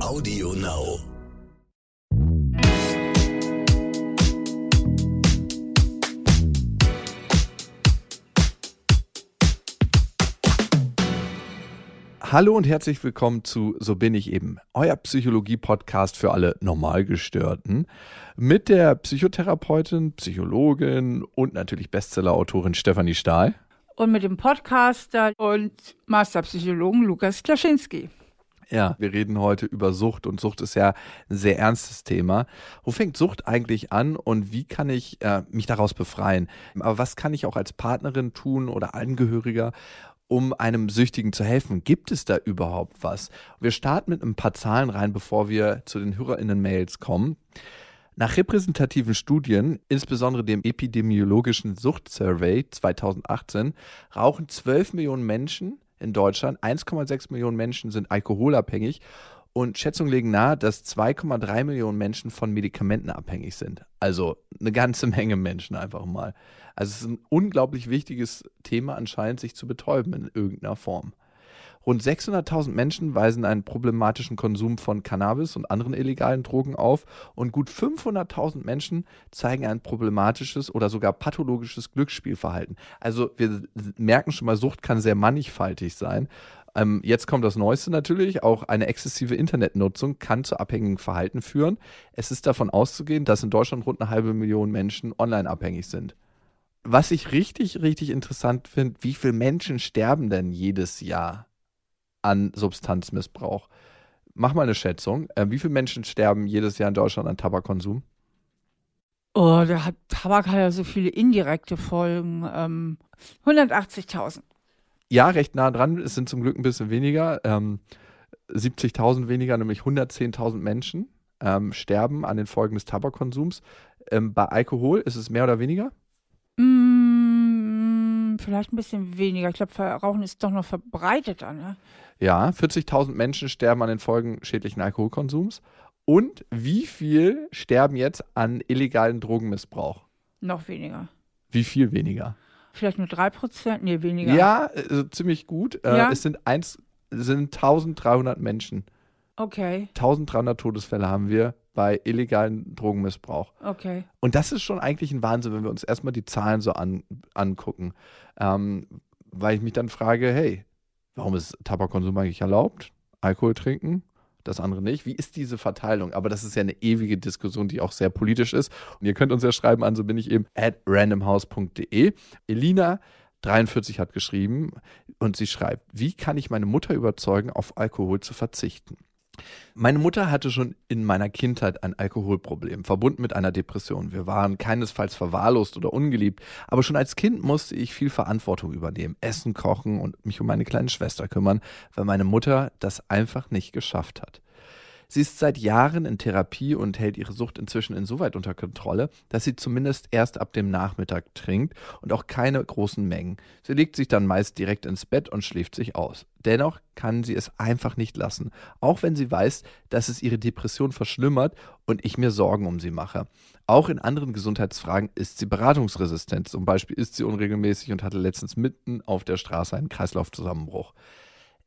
Audio Now. Hallo und herzlich willkommen zu So bin ich eben, euer Psychologie-Podcast für alle Normalgestörten mit der Psychotherapeutin, Psychologin und natürlich Bestseller-Autorin Stefanie Stahl. Und mit dem Podcaster und Masterpsychologen Lukas Klaschinski. Ja, wir reden heute über Sucht und Sucht ist ja ein sehr ernstes Thema. Wo fängt Sucht eigentlich an und wie kann ich äh, mich daraus befreien? Aber was kann ich auch als Partnerin tun oder Angehöriger, um einem Süchtigen zu helfen? Gibt es da überhaupt was? Wir starten mit ein paar Zahlen rein, bevor wir zu den HörerInnen-Mails kommen. Nach repräsentativen Studien, insbesondere dem epidemiologischen Suchtsurvey 2018, rauchen 12 Millionen Menschen in Deutschland, 1,6 Millionen Menschen sind alkoholabhängig und Schätzungen legen nahe, dass 2,3 Millionen Menschen von Medikamenten abhängig sind. Also eine ganze Menge Menschen einfach mal. Also es ist ein unglaublich wichtiges Thema anscheinend, sich zu betäuben in irgendeiner Form. Rund 600.000 Menschen weisen einen problematischen Konsum von Cannabis und anderen illegalen Drogen auf und gut 500.000 Menschen zeigen ein problematisches oder sogar pathologisches Glücksspielverhalten. Also wir merken schon mal, Sucht kann sehr mannigfaltig sein. Ähm, jetzt kommt das Neueste natürlich, auch eine exzessive Internetnutzung kann zu abhängigen Verhalten führen. Es ist davon auszugehen, dass in Deutschland rund eine halbe Million Menschen online abhängig sind. Was ich richtig, richtig interessant finde, wie viele Menschen sterben denn jedes Jahr an Substanzmissbrauch. Mach mal eine Schätzung. Äh, wie viele Menschen sterben jedes Jahr in Deutschland an Tabakkonsum? Oh, der hat, Tabak hat ja so viele indirekte Folgen. Ähm, 180.000. Ja, recht nah dran. Es sind zum Glück ein bisschen weniger. Ähm, 70.000 weniger, nämlich 110.000 Menschen ähm, sterben an den Folgen des Tabakkonsums. Ähm, bei Alkohol ist es mehr oder weniger? Mm, vielleicht ein bisschen weniger. Ich glaube, Rauchen ist doch noch verbreiteter. Ne? Ja, 40.000 Menschen sterben an den Folgen schädlichen Alkoholkonsums. Und wie viel sterben jetzt an illegalen Drogenmissbrauch? Noch weniger. Wie viel weniger? Vielleicht nur 3%? Nee, weniger. Ja, also ziemlich gut. Äh, ja? es sind, eins, sind 1300 Menschen. Okay. 1300 Todesfälle haben wir bei illegalen Drogenmissbrauch. Okay. Und das ist schon eigentlich ein Wahnsinn, wenn wir uns erstmal die Zahlen so an, angucken. Ähm, weil ich mich dann frage, hey, Warum ist Tabakkonsum eigentlich erlaubt? Alkohol trinken? das andere nicht. Wie ist diese Verteilung? Aber das ist ja eine ewige Diskussion, die auch sehr politisch ist. Und ihr könnt uns ja schreiben an, so bin ich eben, at randomhouse.de. Elina 43 hat geschrieben und sie schreibt, wie kann ich meine Mutter überzeugen, auf Alkohol zu verzichten? Meine Mutter hatte schon in meiner Kindheit ein Alkoholproblem, verbunden mit einer Depression. Wir waren keinesfalls verwahrlost oder ungeliebt, aber schon als Kind musste ich viel Verantwortung übernehmen, essen, kochen und mich um meine kleine Schwester kümmern, weil meine Mutter das einfach nicht geschafft hat. Sie ist seit Jahren in Therapie und hält ihre Sucht inzwischen insoweit unter Kontrolle, dass sie zumindest erst ab dem Nachmittag trinkt und auch keine großen Mengen. Sie legt sich dann meist direkt ins Bett und schläft sich aus. Dennoch kann sie es einfach nicht lassen, auch wenn sie weiß, dass es ihre Depression verschlimmert und ich mir Sorgen um sie mache. Auch in anderen Gesundheitsfragen ist sie beratungsresistent. Zum Beispiel ist sie unregelmäßig und hatte letztens mitten auf der Straße einen Kreislaufzusammenbruch.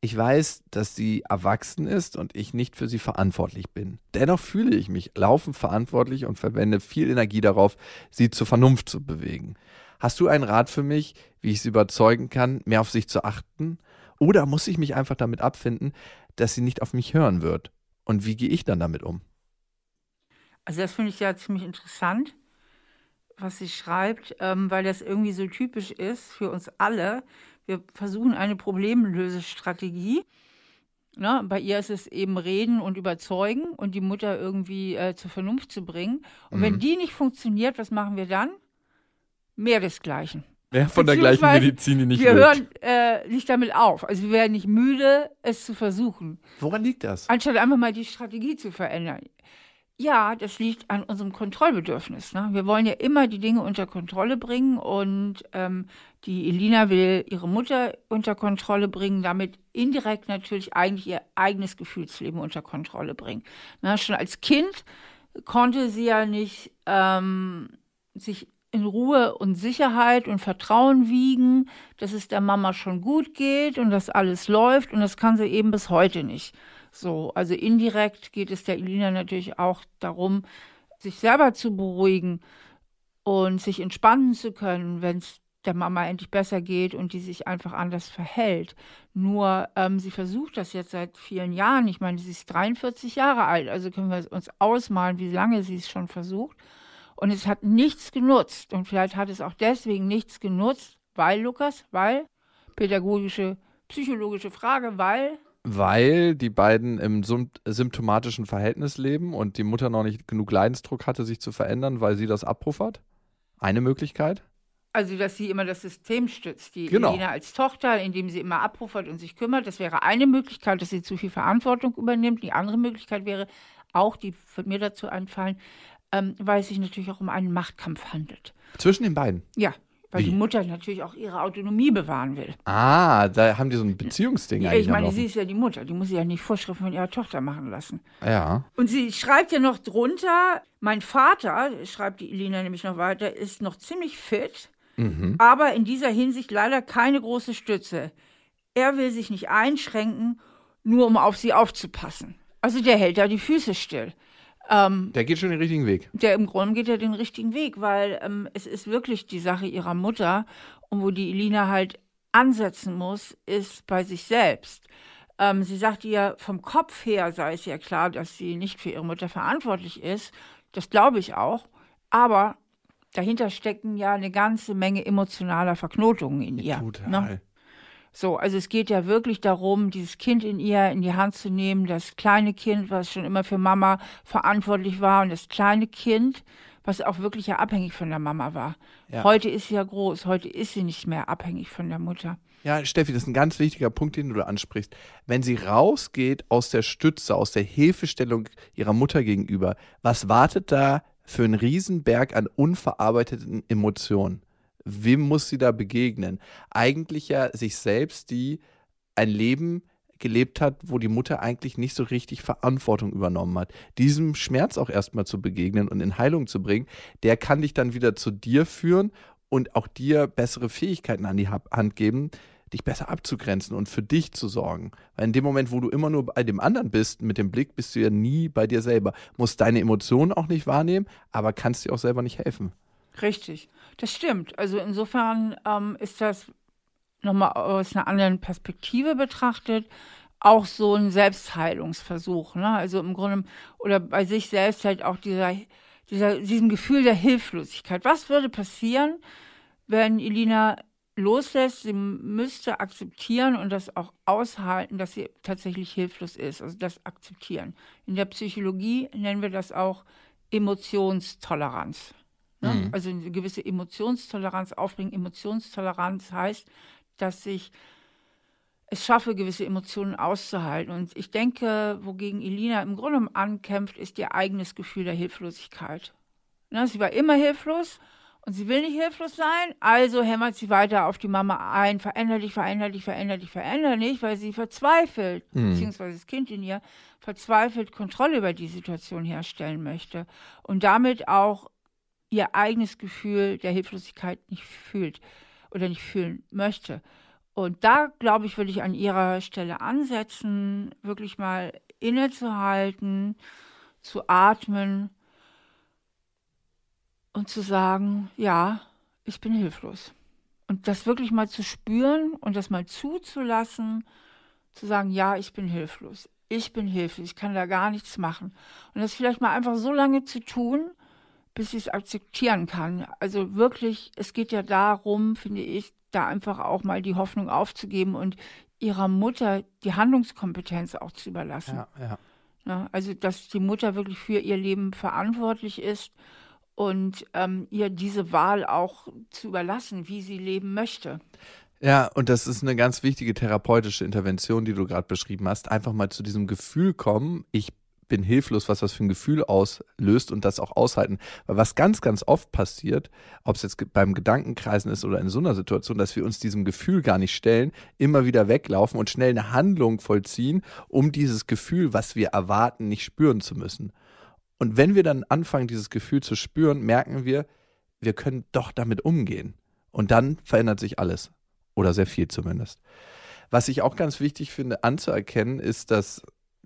Ich weiß, dass sie erwachsen ist und ich nicht für sie verantwortlich bin. Dennoch fühle ich mich laufend verantwortlich und verwende viel Energie darauf, sie zur Vernunft zu bewegen. Hast du einen Rat für mich, wie ich sie überzeugen kann, mehr auf sich zu achten? Oder muss ich mich einfach damit abfinden, dass sie nicht auf mich hören wird? Und wie gehe ich dann damit um? Also das finde ich ja ziemlich interessant, was sie schreibt, ähm, weil das irgendwie so typisch ist für uns alle, wir versuchen eine Problemlösestrategie. Na, bei ihr ist es eben reden und überzeugen und die Mutter irgendwie äh, zur Vernunft zu bringen. Und mhm. wenn die nicht funktioniert, was machen wir dann? Mehr desgleichen. Mehr von der gleichen Medizin, die nicht Wir hören äh, nicht damit auf. Also wir werden nicht müde, es zu versuchen. Woran liegt das? Anstatt einfach mal die Strategie zu verändern. Ja, das liegt an unserem Kontrollbedürfnis. Ne? Wir wollen ja immer die Dinge unter Kontrolle bringen und ähm, die Elina will ihre Mutter unter Kontrolle bringen, damit indirekt natürlich eigentlich ihr eigenes Gefühlsleben unter Kontrolle bringen. Na, schon als Kind konnte sie ja nicht ähm, sich in Ruhe und Sicherheit und Vertrauen wiegen, dass es der Mama schon gut geht und dass alles läuft und das kann sie eben bis heute nicht. So, also indirekt geht es der Elina natürlich auch darum, sich selber zu beruhigen und sich entspannen zu können, wenn es der Mama endlich besser geht und die sich einfach anders verhält. Nur ähm, sie versucht das jetzt seit vielen Jahren. Ich meine, sie ist 43 Jahre alt, also können wir uns ausmalen, wie lange sie es schon versucht. Und es hat nichts genutzt. Und vielleicht hat es auch deswegen nichts genutzt, weil, Lukas, weil, pädagogische, psychologische Frage, weil. Weil die beiden im symptomatischen Verhältnis leben und die Mutter noch nicht genug Leidensdruck hatte, sich zu verändern, weil sie das abpuffert? Eine Möglichkeit? Also, dass sie immer das System stützt, die genau. Elena als Tochter, indem sie immer abpuffert und sich kümmert. Das wäre eine Möglichkeit, dass sie zu viel Verantwortung übernimmt. Die andere Möglichkeit wäre auch, die wird mir dazu einfallen, ähm, weil es sich natürlich auch um einen Machtkampf handelt. Zwischen den beiden? Ja, weil Wie? die Mutter natürlich auch ihre Autonomie bewahren will. Ah, da haben die so ein Beziehungsding Ja, eigentlich. ich meine, sie ist ja die Mutter, die muss sich ja nicht Vorschriften von ihrer Tochter machen lassen. ja. Und sie schreibt ja noch drunter, mein Vater, schreibt die Elina nämlich noch weiter, ist noch ziemlich fit, Mhm. aber in dieser Hinsicht leider keine große Stütze. Er will sich nicht einschränken, nur um auf sie aufzupassen. Also der hält da die Füße still. Ähm, Der geht schon den richtigen Weg. der im Grunde geht ja den richtigen Weg, weil ähm, es ist wirklich die Sache ihrer Mutter und wo die Elina halt ansetzen muss, ist bei sich selbst. Ähm, sie sagt ihr, vom Kopf her sei es ja klar, dass sie nicht für ihre Mutter verantwortlich ist. Das glaube ich auch. Aber dahinter stecken ja eine ganze Menge emotionaler Verknotungen in ihr. Total. Ne? So, also es geht ja wirklich darum, dieses Kind in ihr in die Hand zu nehmen, das kleine Kind, was schon immer für Mama verantwortlich war und das kleine Kind, was auch wirklich ja abhängig von der Mama war. Ja. Heute ist sie ja groß, heute ist sie nicht mehr abhängig von der Mutter. Ja, Steffi, das ist ein ganz wichtiger Punkt, den du da ansprichst. Wenn sie rausgeht aus der Stütze, aus der Hilfestellung ihrer Mutter gegenüber, was wartet da für einen Riesenberg an unverarbeiteten Emotionen? Wem muss sie da begegnen? Eigentlich ja sich selbst, die ein Leben gelebt hat, wo die Mutter eigentlich nicht so richtig Verantwortung übernommen hat. Diesem Schmerz auch erstmal zu begegnen und in Heilung zu bringen, der kann dich dann wieder zu dir führen und auch dir bessere Fähigkeiten an die Ha- Hand geben, dich besser abzugrenzen und für dich zu sorgen. Weil in dem Moment, wo du immer nur bei dem anderen bist, mit dem Blick, bist du ja nie bei dir selber. Musst deine Emotionen auch nicht wahrnehmen, aber kannst dir auch selber nicht helfen. Richtig, das stimmt. Also insofern ähm, ist das nochmal aus einer anderen Perspektive betrachtet auch so ein Selbstheilungsversuch. Ne? Also im Grunde, oder bei sich selbst halt auch dieser, dieser, diesem Gefühl der Hilflosigkeit. Was würde passieren, wenn Elina loslässt? Sie müsste akzeptieren und das auch aushalten, dass sie tatsächlich hilflos ist. Also das Akzeptieren. In der Psychologie nennen wir das auch Emotionstoleranz. Ne? Mhm. Also eine gewisse Emotionstoleranz aufbringen. Emotionstoleranz heißt, dass ich es schaffe, gewisse Emotionen auszuhalten. Und ich denke, wogegen Elina im Grunde ankämpft, ist ihr eigenes Gefühl der Hilflosigkeit. Ne? Sie war immer hilflos und sie will nicht hilflos sein, also hämmert sie weiter auf die Mama ein, veränder dich, veränder dich, veränder dich, veränder dich, weil sie verzweifelt, Mhm. beziehungsweise das Kind in ihr verzweifelt Kontrolle über die Situation herstellen möchte und damit auch ihr eigenes Gefühl der Hilflosigkeit nicht fühlt oder nicht fühlen möchte. Und da, glaube ich, würde ich an ihrer Stelle ansetzen, wirklich mal innezuhalten, zu atmen und zu sagen, ja, ich bin hilflos. Und das wirklich mal zu spüren und das mal zuzulassen, zu sagen, ja, ich bin hilflos. Ich bin hilflos, ich kann da gar nichts machen. Und das vielleicht mal einfach so lange zu tun, bis sie es akzeptieren kann. Also wirklich, es geht ja darum, finde ich, da einfach auch mal die Hoffnung aufzugeben und ihrer Mutter die Handlungskompetenz auch zu überlassen. ja. Ne? Also, dass die Mutter wirklich für ihr Leben verantwortlich ist und ähm, ihr diese Wahl auch zu überlassen, wie sie leben möchte. Ja, und das ist eine ganz wichtige therapeutische Intervention, die du gerade beschrieben hast. Einfach mal zu diesem Gefühl kommen, ich bin hilflos, was das für ein Gefühl auslöst und das auch aushalten. Weil was ganz, ganz oft passiert, ob es jetzt beim Gedankenkreisen ist oder in so einer Situation, dass wir uns diesem Gefühl gar nicht stellen, immer wieder weglaufen und schnell eine Handlung vollziehen, um dieses Gefühl, was wir erwarten, nicht spüren zu müssen. Und wenn wir dann anfangen, dieses Gefühl zu spüren, merken wir, wir können doch damit umgehen. Und dann verändert sich alles. Oder sehr viel zumindest. Was ich auch ganz wichtig finde anzuerkennen, ist, dass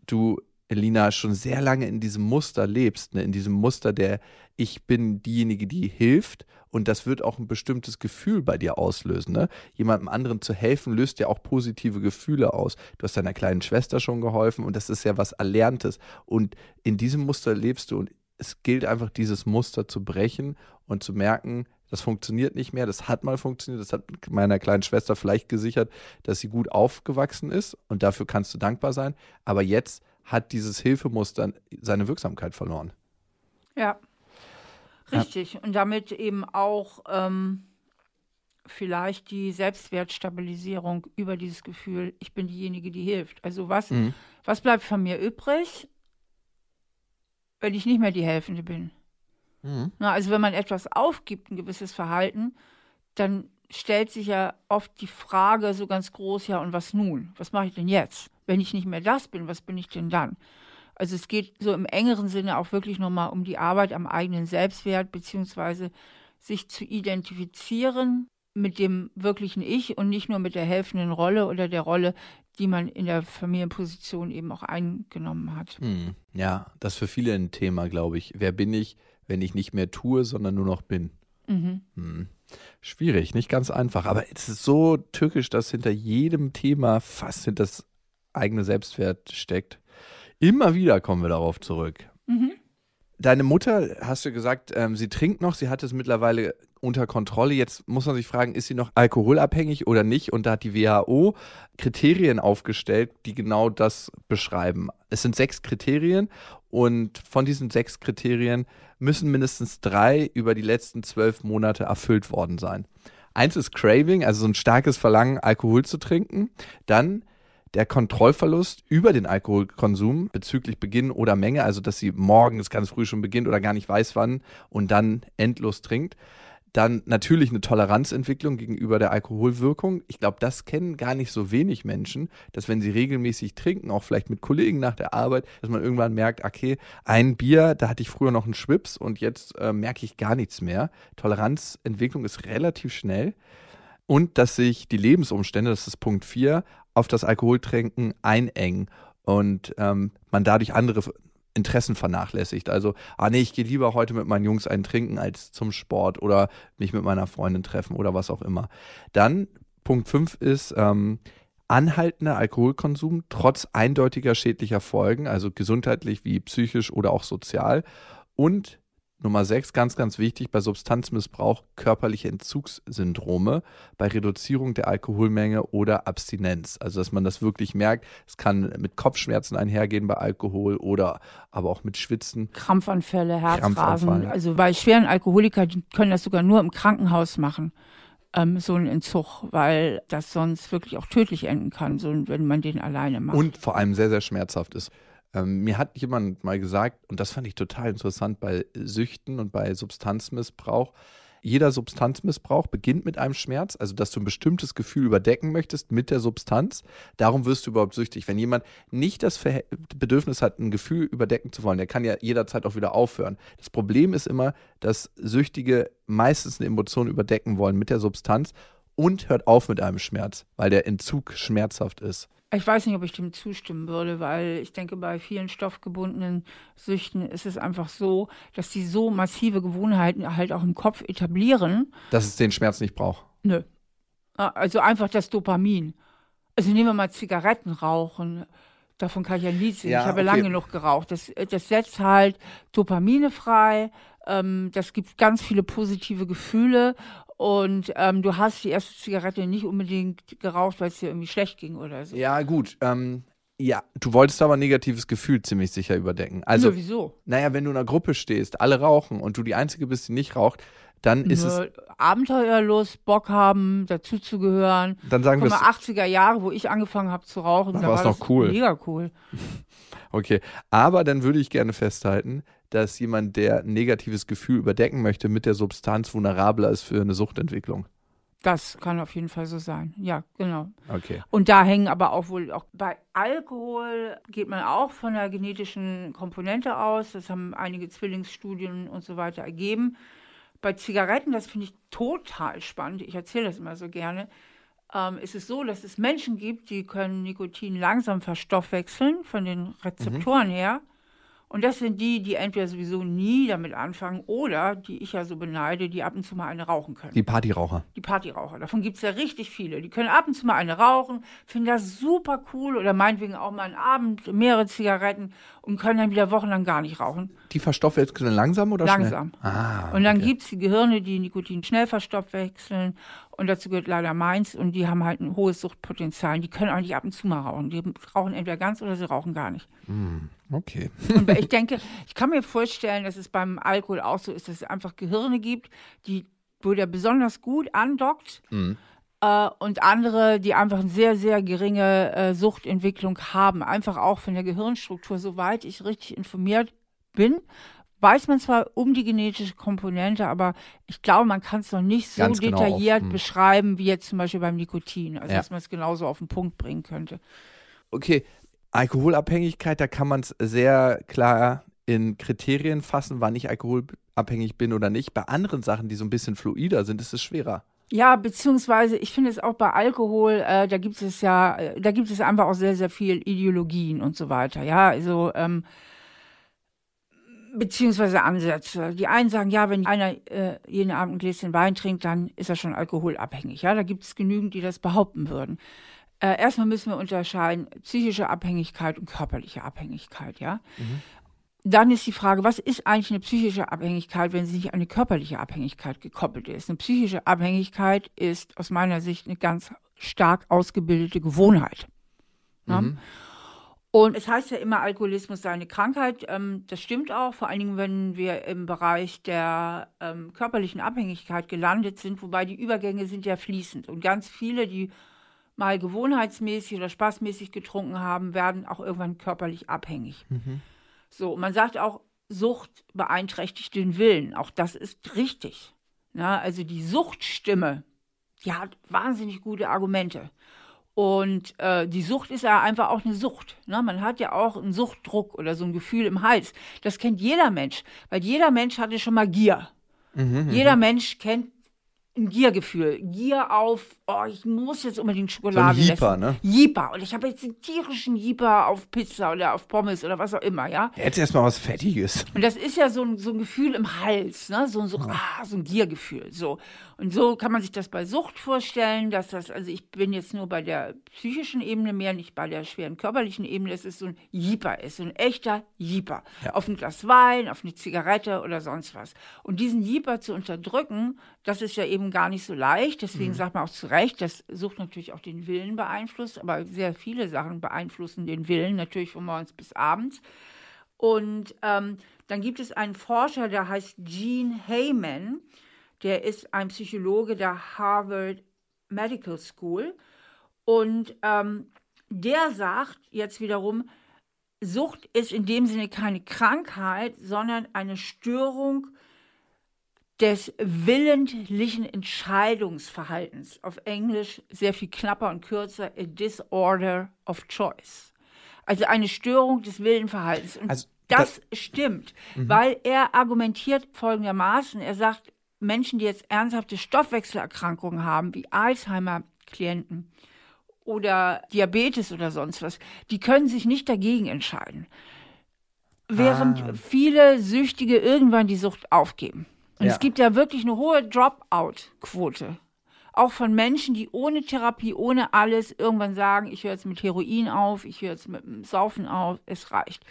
du, Elina, schon sehr lange in diesem Muster lebst, ne? in diesem Muster der ich bin diejenige, die hilft und das wird auch ein bestimmtes Gefühl bei dir auslösen. Ne? Jemandem anderen zu helfen, löst ja auch positive Gefühle aus. Du hast deiner kleinen Schwester schon geholfen und das ist ja was Erlerntes. Und in diesem Muster lebst du und es gilt einfach, dieses Muster zu brechen und zu merken, das funktioniert nicht mehr, das hat mal funktioniert, das hat meiner kleinen Schwester vielleicht gesichert, dass sie gut aufgewachsen ist und dafür kannst du dankbar sein. Aber jetzt hat dieses Hilfemuster seine Wirksamkeit verloren. Ja, Richtig. Ja. Und damit eben auch ähm, vielleicht die Selbstwertstabilisierung über dieses Gefühl, ich bin diejenige, die hilft. Also was, mhm. was bleibt von mir übrig, wenn ich nicht mehr die Helfende bin? Mhm. Na, also wenn man etwas aufgibt, ein gewisses Verhalten, dann stellt sich ja oft die Frage so ganz groß, ja, und was nun? Was mache ich denn jetzt? Wenn ich nicht mehr das bin, was bin ich denn dann? Also es geht so im engeren Sinne auch wirklich nochmal um die Arbeit am eigenen Selbstwert, beziehungsweise sich zu identifizieren mit dem wirklichen Ich und nicht nur mit der helfenden Rolle oder der Rolle, die man in der Familienposition eben auch eingenommen hat. Hm, ja, das ist für viele ein Thema, glaube ich. Wer bin ich, wenn ich nicht mehr tue, sondern nur noch bin? Mhm. Hm. Schwierig, nicht ganz einfach. Aber es ist so tückisch, dass hinter jedem Thema fast hinter das eigene Selbstwert steckt. Immer wieder kommen wir darauf zurück. Mhm. Deine Mutter, hast du gesagt, ähm, sie trinkt noch, sie hat es mittlerweile unter Kontrolle. Jetzt muss man sich fragen, ist sie noch alkoholabhängig oder nicht? Und da hat die WHO Kriterien aufgestellt, die genau das beschreiben. Es sind sechs Kriterien und von diesen sechs Kriterien müssen mindestens drei über die letzten zwölf Monate erfüllt worden sein. Eins ist Craving, also so ein starkes Verlangen, Alkohol zu trinken. Dann der Kontrollverlust über den Alkoholkonsum bezüglich Beginn oder Menge, also dass sie morgens ganz früh schon beginnt oder gar nicht weiß wann und dann endlos trinkt. Dann natürlich eine Toleranzentwicklung gegenüber der Alkoholwirkung. Ich glaube, das kennen gar nicht so wenig Menschen, dass wenn sie regelmäßig trinken, auch vielleicht mit Kollegen nach der Arbeit, dass man irgendwann merkt, okay, ein Bier, da hatte ich früher noch einen Schwips und jetzt äh, merke ich gar nichts mehr. Toleranzentwicklung ist relativ schnell und dass sich die Lebensumstände, das ist Punkt 4, auf das Alkoholtrinken einengen und ähm, man dadurch andere Interessen vernachlässigt. Also, ah nee, ich gehe lieber heute mit meinen Jungs einen trinken als zum Sport oder mich mit meiner Freundin treffen oder was auch immer. Dann Punkt 5 ist ähm, anhaltender Alkoholkonsum trotz eindeutiger schädlicher Folgen, also gesundheitlich wie psychisch oder auch sozial und Nummer 6, ganz, ganz wichtig, bei Substanzmissbrauch körperliche Entzugssyndrome, bei Reduzierung der Alkoholmenge oder Abstinenz. Also, dass man das wirklich merkt. Es kann mit Kopfschmerzen einhergehen bei Alkohol oder aber auch mit Schwitzen. Krampfanfälle, Herzrasen. Also bei schweren Alkoholikern, können das sogar nur im Krankenhaus machen ähm, so ein Entzug, weil das sonst wirklich auch tödlich enden kann, so, wenn man den alleine macht. Und vor allem sehr, sehr schmerzhaft ist. Ähm, mir hat jemand mal gesagt, und das fand ich total interessant bei Süchten und bei Substanzmissbrauch, jeder Substanzmissbrauch beginnt mit einem Schmerz, also dass du ein bestimmtes Gefühl überdecken möchtest mit der Substanz. Darum wirst du überhaupt süchtig. Wenn jemand nicht das Ver Bedürfnis hat, ein Gefühl überdecken zu wollen, der kann ja jederzeit auch wieder aufhören. Das Problem ist immer, dass Süchtige meistens eine Emotion überdecken wollen mit der Substanz und hört auf mit einem Schmerz, weil der Entzug schmerzhaft ist. Ich weiß nicht, ob ich dem zustimmen würde, weil ich denke, bei vielen stoffgebundenen Süchten ist es einfach so, dass die so massive Gewohnheiten halt auch im Kopf etablieren. Dass es den Schmerz nicht braucht. Nö. Ah, also einfach das Dopamin. Also nehmen wir mal Zigaretten rauchen. Davon kann ich ja nie sehen. Ja, ich habe okay. lange genug geraucht. Das, das setzt halt Dopamine frei. Ähm, das gibt ganz viele positive Gefühle und ähm, du hast die erste Zigarette nicht unbedingt geraucht, weil es dir irgendwie schlecht ging oder so. Ja, gut. Ähm, ja, du wolltest aber ein negatives Gefühl ziemlich sicher überdecken. Also, ja, wieso? Naja, wenn du in einer Gruppe stehst, alle rauchen und du die Einzige bist, die nicht raucht, dann ist es. Abenteuerlust, Bock haben, dazuzugehören. Dann sagen wir 80er Jahre, wo ich angefangen habe zu rauchen, da war es noch cool. Mega cool. okay, aber dann würde ich gerne festhalten, dass jemand, der ein negatives Gefühl überdecken möchte, mit der Substanz vulnerabler ist für eine Suchtentwicklung. Das kann auf jeden Fall so sein. Ja, genau. Okay. Und da hängen aber auch wohl auch bei Alkohol geht man auch von der genetischen Komponente aus. Das haben einige Zwillingsstudien und so weiter ergeben. Bei Zigaretten, das finde ich total spannend. Ich erzähle das immer so gerne. ähm, ist es so, dass es Menschen gibt, die können Nikotin langsam verstoffwechseln von den Rezeptoren her. Und das sind die, die entweder sowieso nie damit anfangen oder die ich ja so beneide, die ab und zu mal eine rauchen können. Die Partyraucher. Die Partyraucher. Davon gibt es ja richtig viele. Die können ab und zu mal eine rauchen, finden das super cool oder meinetwegen auch mal einen Abend mehrere Zigaretten und können dann wieder wochenlang gar nicht rauchen. Die verstoffwechseln langsam oder Langsam. schnell? Ah, Und dann okay. gibt es die Gehirne, die Nikotin schnell verstoffwechseln. Und dazu gehört leider meins. Und die haben halt ein hohes Suchtpotenzial. Die können eigentlich ab und zu mal rauchen. Die rauchen entweder ganz oder sie rauchen gar nicht. Okay. Und ich denke, ich kann mir vorstellen, dass es beim Alkohol auch so ist, dass es einfach Gehirne gibt, die, wo der besonders gut andockt. Äh, und andere, die einfach eine sehr, sehr geringe äh, Suchtentwicklung haben. Einfach auch von der Gehirnstruktur, soweit ich richtig informiert bin. Weiß man zwar um die genetische Komponente, aber ich glaube, man kann es noch nicht so Ganz genau detailliert auf- hm. beschreiben wie jetzt zum Beispiel beim Nikotin. Also, Ja. dass man es genauso auf den Punkt bringen könnte. Okay, Alkoholabhängigkeit, da kann man es sehr klar in Kriterien fassen, wann ich alkoholabhängig bin oder nicht. Bei anderen Sachen, die so ein bisschen fluider sind, ist es schwerer. Ja, beziehungsweise ich finde es auch bei Alkohol, äh, da gibt es ja, äh, da gibt es einfach auch sehr, sehr viel Ideologien und so weiter. Ja, also ähm, beziehungsweise Ansätze. Die einen sagen, ja, wenn einer äh, jeden Abend ein Gläschen Wein trinkt, dann ist er schon alkoholabhängig. Ja, da gibt es genügend, die das behaupten würden. Äh, erstmal müssen wir unterscheiden psychische Abhängigkeit und körperliche Abhängigkeit. Ja. Dann ist die Frage, was ist eigentlich eine psychische Abhängigkeit, wenn sie nicht an eine körperliche Abhängigkeit gekoppelt ist? Eine psychische Abhängigkeit ist aus meiner Sicht eine ganz stark ausgebildete Gewohnheit. Ne? Und es heißt ja immer, Alkoholismus sei eine Krankheit. Ähm, das stimmt auch, vor allen Dingen, wenn wir im Bereich der ähm, körperlichen Abhängigkeit gelandet sind, wobei die Übergänge sind ja fließend. Und ganz viele, die mal gewohnheitsmäßig oder spaßmäßig getrunken haben, werden auch irgendwann körperlich abhängig. So, und man sagt auch, Sucht beeinträchtigt den Willen. Auch das ist richtig. Na, also die Suchtstimme, die hat wahnsinnig gute Argumente. Und äh, die Sucht ist ja einfach auch eine Sucht. Ne? Man hat ja auch einen Suchtdruck oder so ein Gefühl im Hals. Das kennt jeder Mensch, weil jeder Mensch hatte schon mal Gier. Jeder Mensch kennt ein Giergefühl. Gier auf, oh, ich muss jetzt unbedingt Schokolade Jeeper, essen. ne? Jeeper. Und ich habe jetzt einen tierischen Jeeper auf Pizza oder auf Pommes oder was auch immer, ja. Jetzt erstmal was Fettiges. Und das ist ja so ein, so ein Gefühl im Hals, ne? so, so, ah, so ein Giergefühl. So. Und so kann man sich das bei Sucht vorstellen, dass das, also ich bin jetzt nur bei der psychischen Ebene mehr, nicht bei der schweren körperlichen Ebene, es so ein Jeeper ist, so ein echter Jeeper. Ja. Auf ein Glas Wein, auf eine Zigarette oder sonst was. Und diesen Jeeper zu unterdrücken, das ist ja eben gar nicht so leicht. Deswegen sagt man auch zu Recht, dass Sucht natürlich auch den Willen beeinflusst, aber sehr viele Sachen beeinflussen den Willen, natürlich von morgens bis abends. Und ähm, dann gibt es einen Forscher, der heißt Gene Heyman. Der ist ein Psychologe der Harvard Medical School. Und ähm, der sagt jetzt wiederum, Sucht ist in dem Sinne keine Krankheit, sondern eine Störung des willentlichen Entscheidungsverhaltens. Auf Englisch sehr viel knapper und kürzer, a disorder of choice. Also eine Störung des Willenverhaltens. Und Also, das stimmt, weil er argumentiert folgendermaßen. Er sagt, Menschen, die jetzt ernsthafte Stoffwechselerkrankungen haben, wie Alzheimer-Klienten oder Diabetes oder sonst was, die können sich nicht dagegen entscheiden. Während Ah. viele Süchtige irgendwann die Sucht aufgeben. Und Ja. es gibt ja wirklich eine hohe Dropout-Quote. Auch von Menschen, die ohne Therapie, ohne alles irgendwann sagen, ich höre jetzt mit Heroin auf, ich höre jetzt mit dem Saufen auf, es reicht.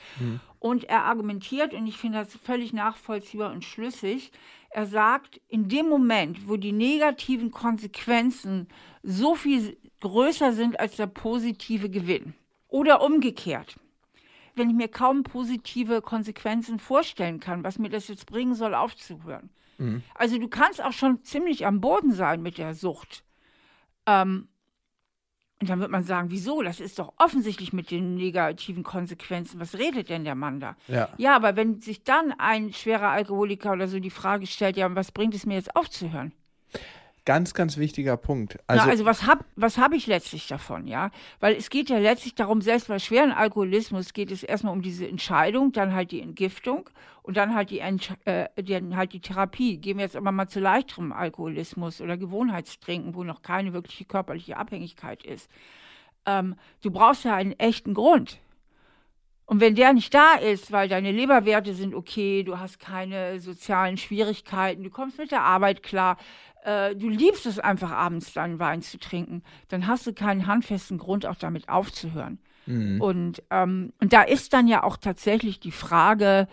Und er argumentiert, und ich finde das völlig nachvollziehbar und schlüssig, er sagt, in dem Moment, wo die negativen Konsequenzen so viel größer sind als der positive Gewinn, oder umgekehrt, wenn ich mir kaum positive Konsequenzen vorstellen kann, was mir das jetzt bringen soll, aufzuhören. Also du kannst auch schon ziemlich am Boden sein mit der Sucht. Ähm, und dann wird man sagen, wieso? Das ist doch offensichtlich mit den negativen Konsequenzen. Was redet denn der Mann da? Ja. Ja, aber wenn sich dann ein schwerer Alkoholiker oder so die Frage stellt, ja, was bringt es mir jetzt aufzuhören? Ganz, ganz wichtiger Punkt. Also, Na, also was habe was hab ich letztlich davon, ja? Weil es geht ja letztlich darum, selbst bei schweren Alkoholismus geht es erstmal um diese Entscheidung, dann halt die Entgiftung und dann halt die, äh, dann halt die Therapie. Gehen wir jetzt aber mal zu leichterem Alkoholismus oder Gewohnheitstrinken, wo noch keine wirkliche körperliche Abhängigkeit ist. Ähm, du brauchst ja einen echten Grund. Und wenn der nicht da ist, weil deine Leberwerte sind okay, du hast keine sozialen Schwierigkeiten, du kommst mit der Arbeit klar, äh, du liebst es einfach abends dann Wein zu trinken, dann hast du keinen handfesten Grund, auch damit aufzuhören. Mhm. Und, ähm, und da ist dann ja auch tatsächlich die Frage,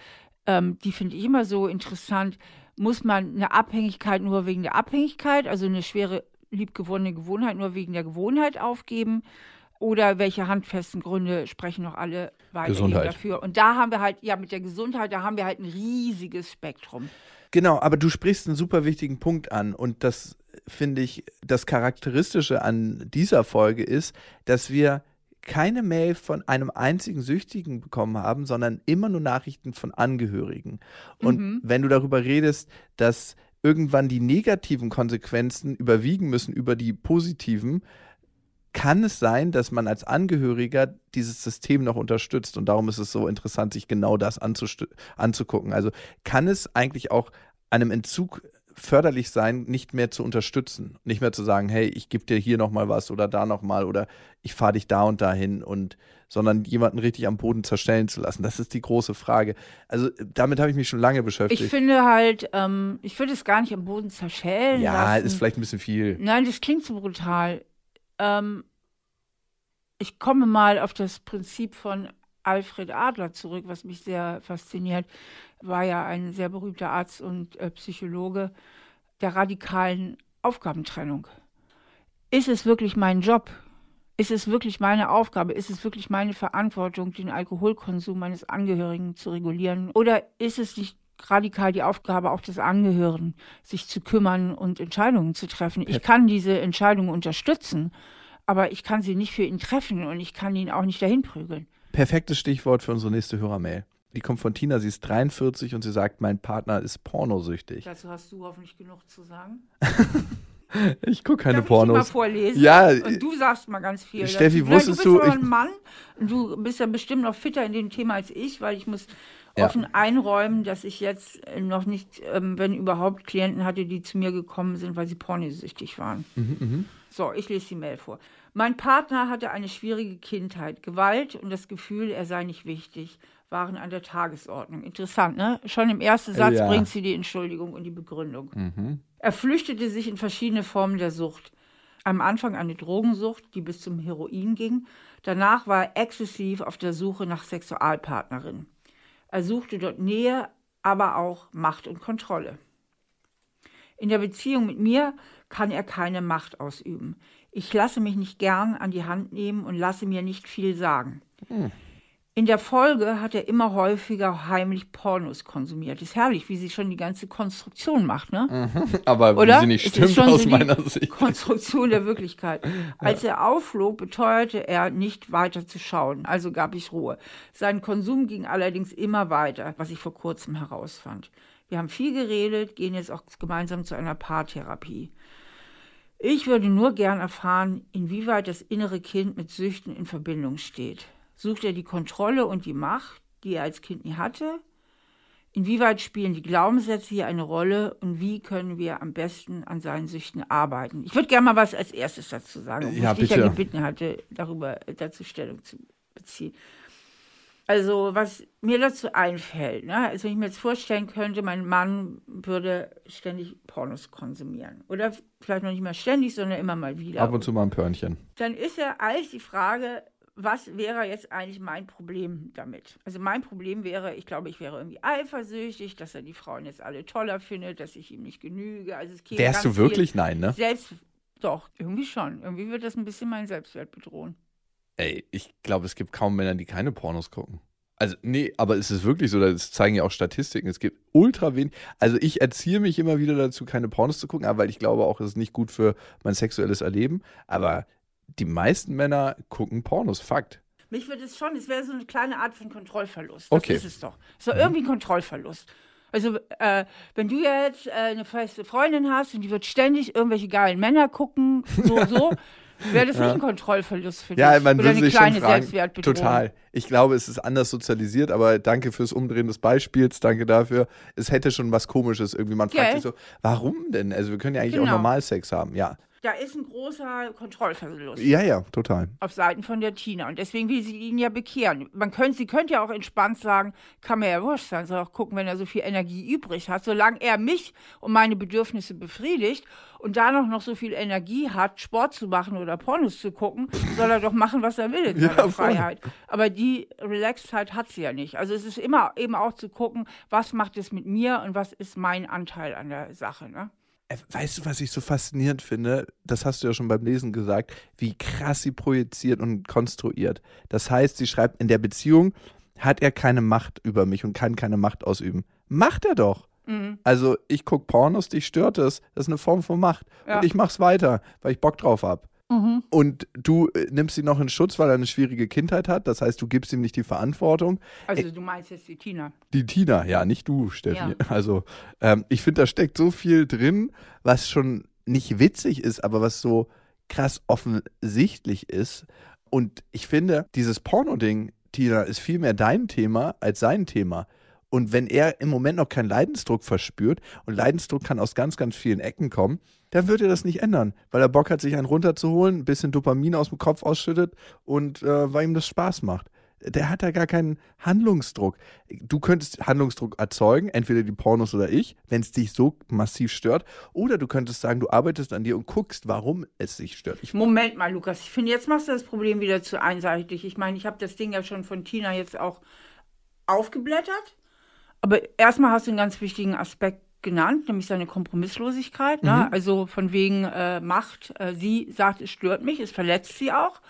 ähm, die finde ich immer so interessant, muss man eine Abhängigkeit nur wegen der Abhängigkeit, also eine schwere liebgewonnene Gewohnheit nur wegen der Gewohnheit aufgeben? Oder welche handfesten Gründe sprechen noch alle weiterhin dafür? Und da haben wir halt, ja, mit der Gesundheit, da haben wir halt ein riesiges Spektrum. Genau, aber du sprichst einen super wichtigen Punkt an und das finde ich, das Charakteristische an dieser Folge ist, dass wir keine Mail von einem einzigen Süchtigen bekommen haben, sondern immer nur Nachrichten von Angehörigen. Und mhm. wenn du darüber redest, dass irgendwann die negativen Konsequenzen überwiegen müssen über die positiven, kann es sein, dass man als Angehöriger dieses System noch unterstützt. Und darum ist es so interessant, sich genau das anzugucken. Also kann es eigentlich auch einem Entzug förderlich sein, nicht mehr zu unterstützen, nicht mehr zu sagen, hey, ich gebe dir hier noch mal was oder da noch mal oder ich fahre dich da und dahin und sondern jemanden richtig am Boden zerstellen zu lassen. Das ist die große Frage. Also damit habe ich mich schon lange beschäftigt. Ich finde halt, ähm, ich würde es gar nicht am Boden zerschellen Ja, lassen. ist vielleicht ein bisschen viel. Nein, das klingt so brutal. Ähm, ich komme mal auf das Prinzip von Alfred Adler zurück, was mich sehr fasziniert. War ja ein sehr berühmter Arzt und äh, Psychologe der radikalen Aufgabentrennung. Ist es wirklich mein Job? Ist es wirklich meine Aufgabe? Ist es wirklich meine Verantwortung, den Alkoholkonsum meines Angehörigen zu regulieren? Oder ist es nicht radikal die Aufgabe auch des Angehörigen, sich zu kümmern und Entscheidungen zu treffen? Ich kann diese Entscheidungen unterstützen, aber ich kann sie nicht für ihn treffen und ich kann ihn auch nicht dahin prügeln. Perfektes Stichwort für unsere nächste Hörermail. Die kommt von Tina, sie ist 43 und sie sagt, mein Partner ist pornosüchtig. Dazu hast du hoffentlich genug zu sagen. ich gucke keine Darf Pornos. Ich mal vorlesen? Ja. Und du sagst mal ganz viel. Steffi, dazu. wusstest du. Du bist aber ein Mann du bist ja bestimmt noch fitter in dem Thema als ich, weil ich muss ja. offen einräumen, dass ich jetzt noch nicht, ähm, wenn überhaupt, Klienten hatte, die zu mir gekommen sind, weil sie pornosüchtig waren. Mhm, mh. So, ich lese die Mail vor. Mein Partner hatte eine schwierige Kindheit. Gewalt und das Gefühl, er sei nicht wichtig, waren an der Tagesordnung. Interessant, ne? Schon im ersten Satz ja. bringt sie die Entschuldigung und die Begründung. Mhm. Er flüchtete sich in verschiedene Formen der Sucht. Am Anfang eine Drogensucht, die bis zum Heroin ging. Danach war er exzessiv auf der Suche nach Sexualpartnerin. Er suchte dort Nähe, aber auch Macht und Kontrolle. In der Beziehung mit mir kann er keine Macht ausüben. Ich lasse mich nicht gern an die Hand nehmen und lasse mir nicht viel sagen. Hm. In der Folge hat er immer häufiger heimlich Pornos konsumiert. Ist herrlich, wie sie schon die ganze Konstruktion macht, ne? Mhm. Aber Oder? wie sie nicht stimmt aus so meiner Sicht. Konstruktion der Wirklichkeit. Als er aufflog, beteuerte er, nicht weiter zu schauen. Also gab ich Ruhe. Sein Konsum ging allerdings immer weiter, was ich vor kurzem herausfand. Wir haben viel geredet, gehen jetzt auch gemeinsam zu einer Paartherapie. Ich würde nur gern erfahren, inwieweit das innere Kind mit Süchten in Verbindung steht. Sucht er die Kontrolle und die Macht, die er als Kind nie hatte? Inwieweit spielen die Glaubenssätze hier eine Rolle und wie können wir am besten an seinen Süchten arbeiten? Ich würde gerne mal was als erstes dazu sagen, wo ja, ich dich ja gebeten hatte, darüber dazu Stellung zu beziehen. Also, was mir dazu einfällt, ne? also wenn ich mir jetzt vorstellen könnte, mein Mann würde ständig Pornos konsumieren. Oder vielleicht noch nicht mal ständig, sondern immer mal wieder. Ab und zu mal ein Pörnchen. Dann ist ja eigentlich die Frage, was wäre jetzt eigentlich mein Problem damit? Also mein Problem wäre, ich glaube, ich wäre irgendwie eifersüchtig, dass er die Frauen jetzt alle toller findet, dass ich ihm nicht genüge. Also es Wärst du wirklich? Nein, ne? Selbst, doch, irgendwie schon. Irgendwie wird das ein bisschen meinen Selbstwert bedrohen. Ey, ich glaube, es gibt kaum Männer, die keine Pornos gucken. Also, nee, aber es ist wirklich so, das zeigen ja auch Statistiken. Es gibt ultra wenig. Also, ich erziehe mich immer wieder dazu, keine Pornos zu gucken, weil ich glaube auch, es ist nicht gut für mein sexuelles Erleben. Aber die meisten Männer gucken Pornos, Fakt. Mich würde es schon, es wäre so eine kleine Art von Kontrollverlust. Das okay. ist es doch. So mhm. irgendwie ein Kontrollverlust. Also, äh, wenn du jetzt äh, eine feste Freundin hast und die wird ständig irgendwelche geilen Männer gucken, so, so, wäre das nicht ein Kontrollverlust für dich? Ja, man Oder würde eine sich schon kleine fragen. Selbstwertbedrohung? Total. Ich glaube, es ist anders sozialisiert, aber danke fürs Umdrehen des Beispiels, danke dafür. Es hätte schon was Komisches irgendwie. Man fragt Ja. sich so, warum denn? Also wir können ja eigentlich auch Genau. normal Sex haben. Ja, Da ist ein großer Kontrollverlust. ja, ja, total. auf Seiten von der Tina. Und deswegen will sie ihn ja bekehren. Man könnte, sie könnte ja auch entspannt sagen, kann mir ja wurscht sein, soll auch gucken, wenn er so viel Energie übrig hat. Solange er mich und meine Bedürfnisse befriedigt und da noch, noch so viel Energie hat, Sport zu machen oder Pornos zu gucken, soll er doch machen, was er will in Ja, seiner voll. Freiheit. Aber die Relaxedheit hat sie ja nicht. Also es ist immer eben auch zu gucken, was macht es mit mir und was ist mein Anteil an der Sache. Ne? Äh, Weißt du, was ich so faszinierend finde? Das hast du ja schon beim Lesen gesagt, wie krass sie projiziert und konstruiert. Das heißt, sie schreibt, in der Beziehung hat er keine Macht über mich und kann keine Macht ausüben. Macht er doch. Mhm. Also ich gucke Pornos, dich stört es. Das ist eine Form von Macht. Ja. Und ich mach's weiter, weil ich Bock drauf hab. Mhm. Und du äh, nimmst ihn noch in Schutz, weil er eine schwierige Kindheit hat. Das heißt, du gibst ihm nicht die Verantwortung. Also du meinst jetzt die Tina. Die Tina, ja, nicht du, Steffi. Ja. Also, ähm, ich finde, da steckt so viel drin, was schon nicht witzig ist, aber was so krass offensichtlich ist. Und ich finde, dieses Porno-Ding, Tina, ist viel mehr dein Thema als sein Thema. Und wenn er im Moment noch keinen Leidensdruck verspürt, und Leidensdruck kann aus ganz, ganz vielen Ecken kommen, dann wird er das nicht ändern, weil er Bock hat, sich einen runterzuholen, ein bisschen Dopamin aus dem Kopf ausschüttet und äh, weil ihm das Spaß macht. Der hat da gar keinen Handlungsdruck. Du könntest Handlungsdruck erzeugen, entweder die Pornos oder ich, wenn es dich so massiv stört. Oder du könntest sagen, du arbeitest an dir und guckst, warum es dich stört. Ich, Moment mal, Lukas. Ich finde, jetzt machst du das Problem wieder zu einseitig. Ich meine, ich habe das Ding ja schon von Tina jetzt auch aufgeblättert. Aber erstmal hast du einen ganz wichtigen Aspekt genannt, nämlich seine Kompromisslosigkeit. Ne? Also von wegen äh, Macht. Äh, sie sagt, es stört mich, es verletzt sie auch.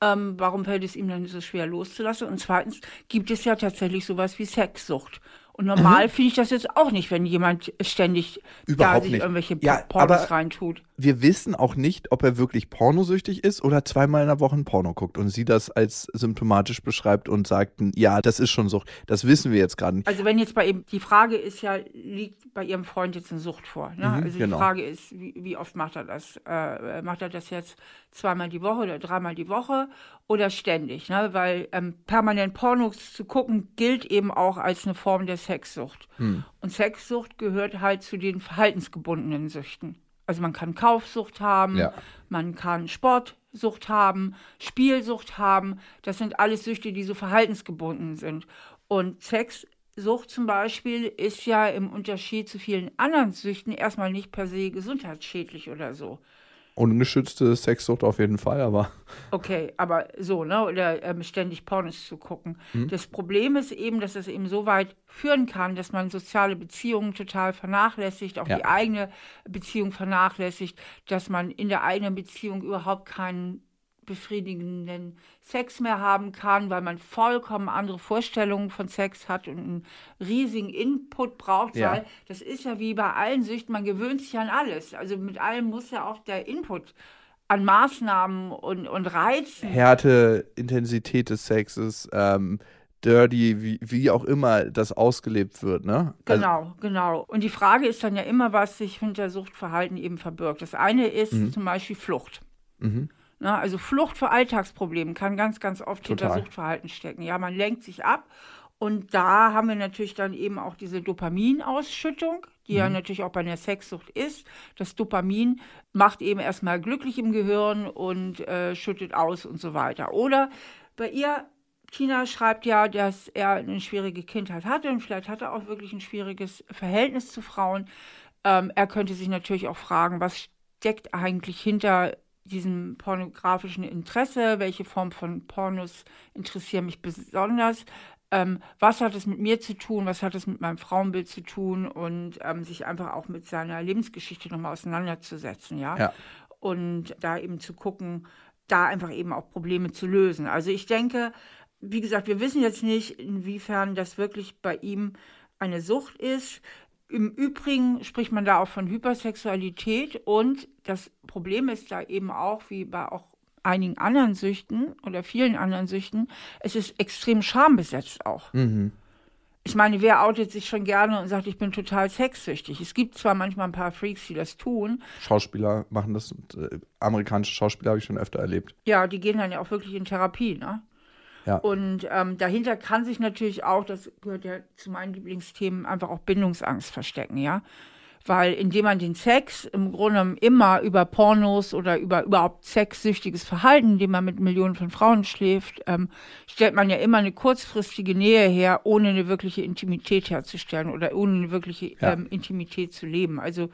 Ähm, warum fällt es ihm dann so schwer loszulassen? Und zweitens gibt es ja tatsächlich sowas wie Sexsucht. Und normal finde ich das jetzt auch nicht, wenn jemand ständig da Überhaupt sich nicht. irgendwelche Ja, Pornos reintut. wir wissen auch nicht, ob er wirklich pornosüchtig ist oder zweimal in der Woche ein Porno guckt und sie das als symptomatisch beschreibt und sagt, ja, das ist schon Sucht. Das wissen wir jetzt gerade nicht. Also wenn jetzt bei ihm, die Frage ist ja, liegt bei ihrem Freund jetzt eine Sucht vor? Ne? Mhm, also genau. die Frage ist, wie, wie oft macht er das? Äh, macht er das jetzt zweimal die Woche oder dreimal die Woche oder ständig? Ne? Weil ähm, permanent Pornos zu gucken gilt eben auch als eine Form der Sexsucht. Hm. Und Sexsucht gehört halt zu den verhaltensgebundenen Süchten. Also man kann Kaufsucht haben, Ja. man kann Sportsucht haben, Spielsucht haben. Das sind alles Süchte, die so verhaltensgebunden sind. Und Sexsucht zum Beispiel ist ja im Unterschied zu vielen anderen Süchten erstmal nicht per se gesundheitsschädlich oder so. Ungeschützte Sexsucht auf jeden Fall, aber Okay, aber so, ne? Oder ähm, ständig Pornos zu gucken. Das Problem ist eben, dass es eben so weit führen kann, dass man soziale Beziehungen total vernachlässigt, auch Ja. die eigene Beziehung vernachlässigt, dass man in der eigenen Beziehung überhaupt keinen befriedigenden Sex mehr haben kann, weil man vollkommen andere Vorstellungen von Sex hat und einen riesigen Input braucht, Ja. weil das ist ja wie bei allen Süchten, man gewöhnt sich an alles. Also mit allem muss ja auch der Input an Maßnahmen und, und Reizen. Härte, Intensität des Sexes, ähm, dirty, wie, wie auch immer das ausgelebt wird, ne? Also, Genau, genau. Und die Frage ist dann ja immer, was sich hinter Suchtverhalten eben verbirgt. Das eine ist Mhm. zum Beispiel Flucht. Na, also Flucht vor Alltagsproblemen kann ganz, ganz oft hinter Total. Suchtverhalten stecken. Ja, man lenkt sich ab. Und da haben wir natürlich dann eben auch diese Dopaminausschüttung, die ja natürlich auch bei einer Sexsucht ist. Das Dopamin macht eben erstmal glücklich im Gehirn und äh, schüttet aus und so weiter. Oder bei ihr, Tina schreibt ja, dass er eine schwierige Kindheit hatte und vielleicht hat er auch wirklich ein schwieriges Verhältnis zu Frauen. Ähm, er könnte sich natürlich auch fragen, was steckt eigentlich hinter diesem pornografischen Interesse? Welche Form von Pornos interessieren mich besonders? Ähm, was hat es mit mir zu tun? Was hat es mit meinem Frauenbild zu tun? Und ähm, sich einfach auch mit seiner Lebensgeschichte nochmal auseinanderzusetzen, ja? Ja. Und da eben zu gucken, da einfach eben auch Probleme zu lösen. Also ich denke, wie gesagt, wir wissen jetzt nicht, inwiefern das wirklich bei ihm eine Sucht ist. Im Übrigen spricht man da auch von Hypersexualität und das Problem ist da eben auch, wie bei auch einigen anderen Süchten oder vielen anderen Süchten, es ist extrem schambesetzt auch. Mhm. ich meine, wer outet sich schon gerne und sagt, ich bin total sexsüchtig? Es gibt zwar manchmal ein paar Freaks, die das tun. Schauspieler machen das. Und, äh, amerikanische Schauspieler habe ich schon öfter erlebt. Ja, die gehen dann ja auch wirklich in Therapie, ne? Ja. Und ähm, dahinter kann sich natürlich auch, das gehört ja zu meinen Lieblingsthemen, einfach auch Bindungsangst verstecken, ja. Weil indem man den Sex im Grunde immer über Pornos oder über überhaupt sexsüchtiges Verhalten, indem man mit Millionen von Frauen schläft, ähm, stellt man ja immer eine kurzfristige Nähe her, ohne eine wirkliche Intimität herzustellen oder ohne eine wirkliche Ja. ähm, Intimität zu leben. Also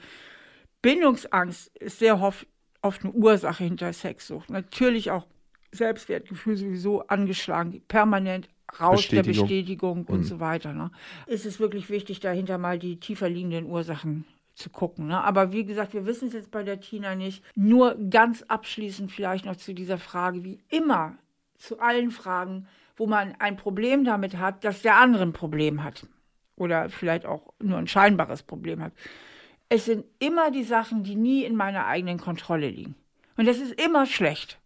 Bindungsangst ist sehr oft, oft eine Ursache hinter Sexsucht. Natürlich auch Selbstwertgefühl sowieso angeschlagen, permanent Rausch der Bestätigung. Bestätigung und Mhm. so weiter. Ne? Ist es wirklich wichtig, dahinter mal die tiefer liegenden Ursachen zu gucken. Ne? Aber wie gesagt, wir wissen es jetzt bei der Tina nicht. Nur ganz abschließend vielleicht noch zu dieser Frage, wie immer zu allen Fragen, wo man ein Problem damit hat, dass der andere ein Problem hat. Oder vielleicht auch nur ein scheinbares Problem hat. Es sind immer die Sachen, die nie in meiner eigenen Kontrolle liegen. Und das ist immer schlecht.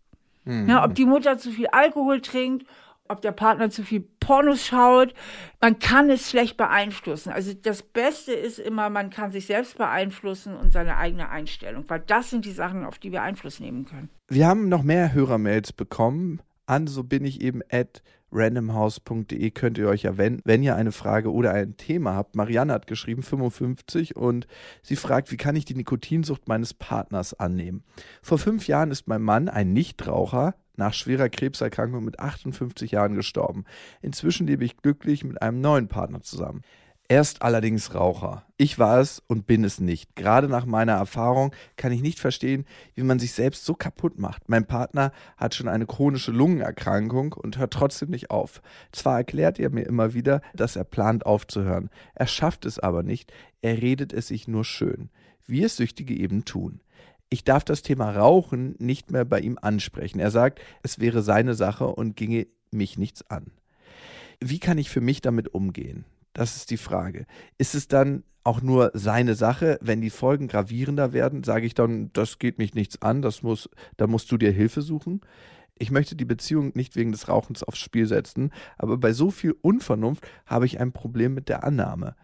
Ja, ob die Mutter zu viel Alkohol trinkt, ob der Partner zu viel Pornos schaut, man kann es schlecht beeinflussen. Also das Beste ist immer, man kann sich selbst beeinflussen und seine eigene Einstellung, weil das sind die Sachen, auf die wir Einfluss nehmen können. Wir haben noch mehr Hörermails bekommen. An so bin ich eben at randomhouse.de könnt ihr euch ja, wenn, wenn ihr eine Frage oder ein Thema habt. Marianne hat geschrieben, 55, und sie fragt, wie kann ich die Nikotinsucht meines Partners annehmen? Vor fünf Jahren ist mein Mann, ein Nichtraucher, nach schwerer Krebserkrankung mit 58 Jahren gestorben. Inzwischen lebe ich glücklich mit einem neuen Partner zusammen. Er ist allerdings Raucher. Ich war es und bin es nicht. Gerade nach meiner Erfahrung kann ich nicht verstehen, wie man sich selbst so kaputt macht. Mein Partner hat schon eine chronische Lungenerkrankung und hört trotzdem nicht auf. Zwar erklärt er mir immer wieder, dass er plant aufzuhören. Er schafft es aber nicht. Er redet es sich nur schön. Wie es Süchtige eben tun. Ich darf das Thema Rauchen nicht mehr bei ihm ansprechen. Er sagt, es wäre seine Sache und ginge mich nichts an. Wie kann ich für mich damit umgehen? Das ist die Frage. Ist es dann auch nur seine Sache, wenn die Folgen gravierender werden, sage ich dann, das geht mich nichts an, das muss, da musst du dir Hilfe suchen. Ich möchte die Beziehung nicht wegen des Rauchens aufs Spiel setzen, aber bei so viel Unvernunft habe ich ein Problem mit der Annahme.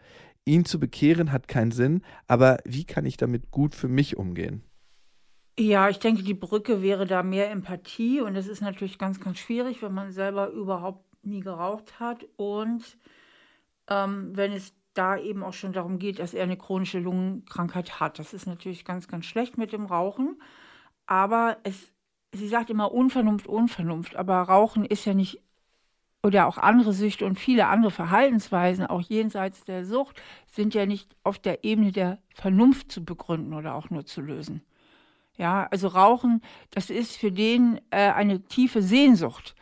Ihn zu bekehren hat keinen Sinn, aber wie kann ich damit gut für mich umgehen? Ja, ich denke, die Brücke wäre da mehr Empathie und das ist natürlich ganz, ganz schwierig, wenn man selber überhaupt nie geraucht hat und ähm, wenn es da eben auch schon darum geht, dass er eine chronische Lungenkrankheit hat. Das ist natürlich ganz, ganz schlecht mit dem Rauchen, aber es, sie sagt immer Unvernunft, Unvernunft, aber Rauchen ist ja nicht oder auch andere Süchte und viele andere Verhaltensweisen, auch jenseits der Sucht, sind ja nicht auf der Ebene der Vernunft zu begründen oder auch nur zu lösen. Ja, also Rauchen, das ist für den äh, eine tiefe Sehnsucht.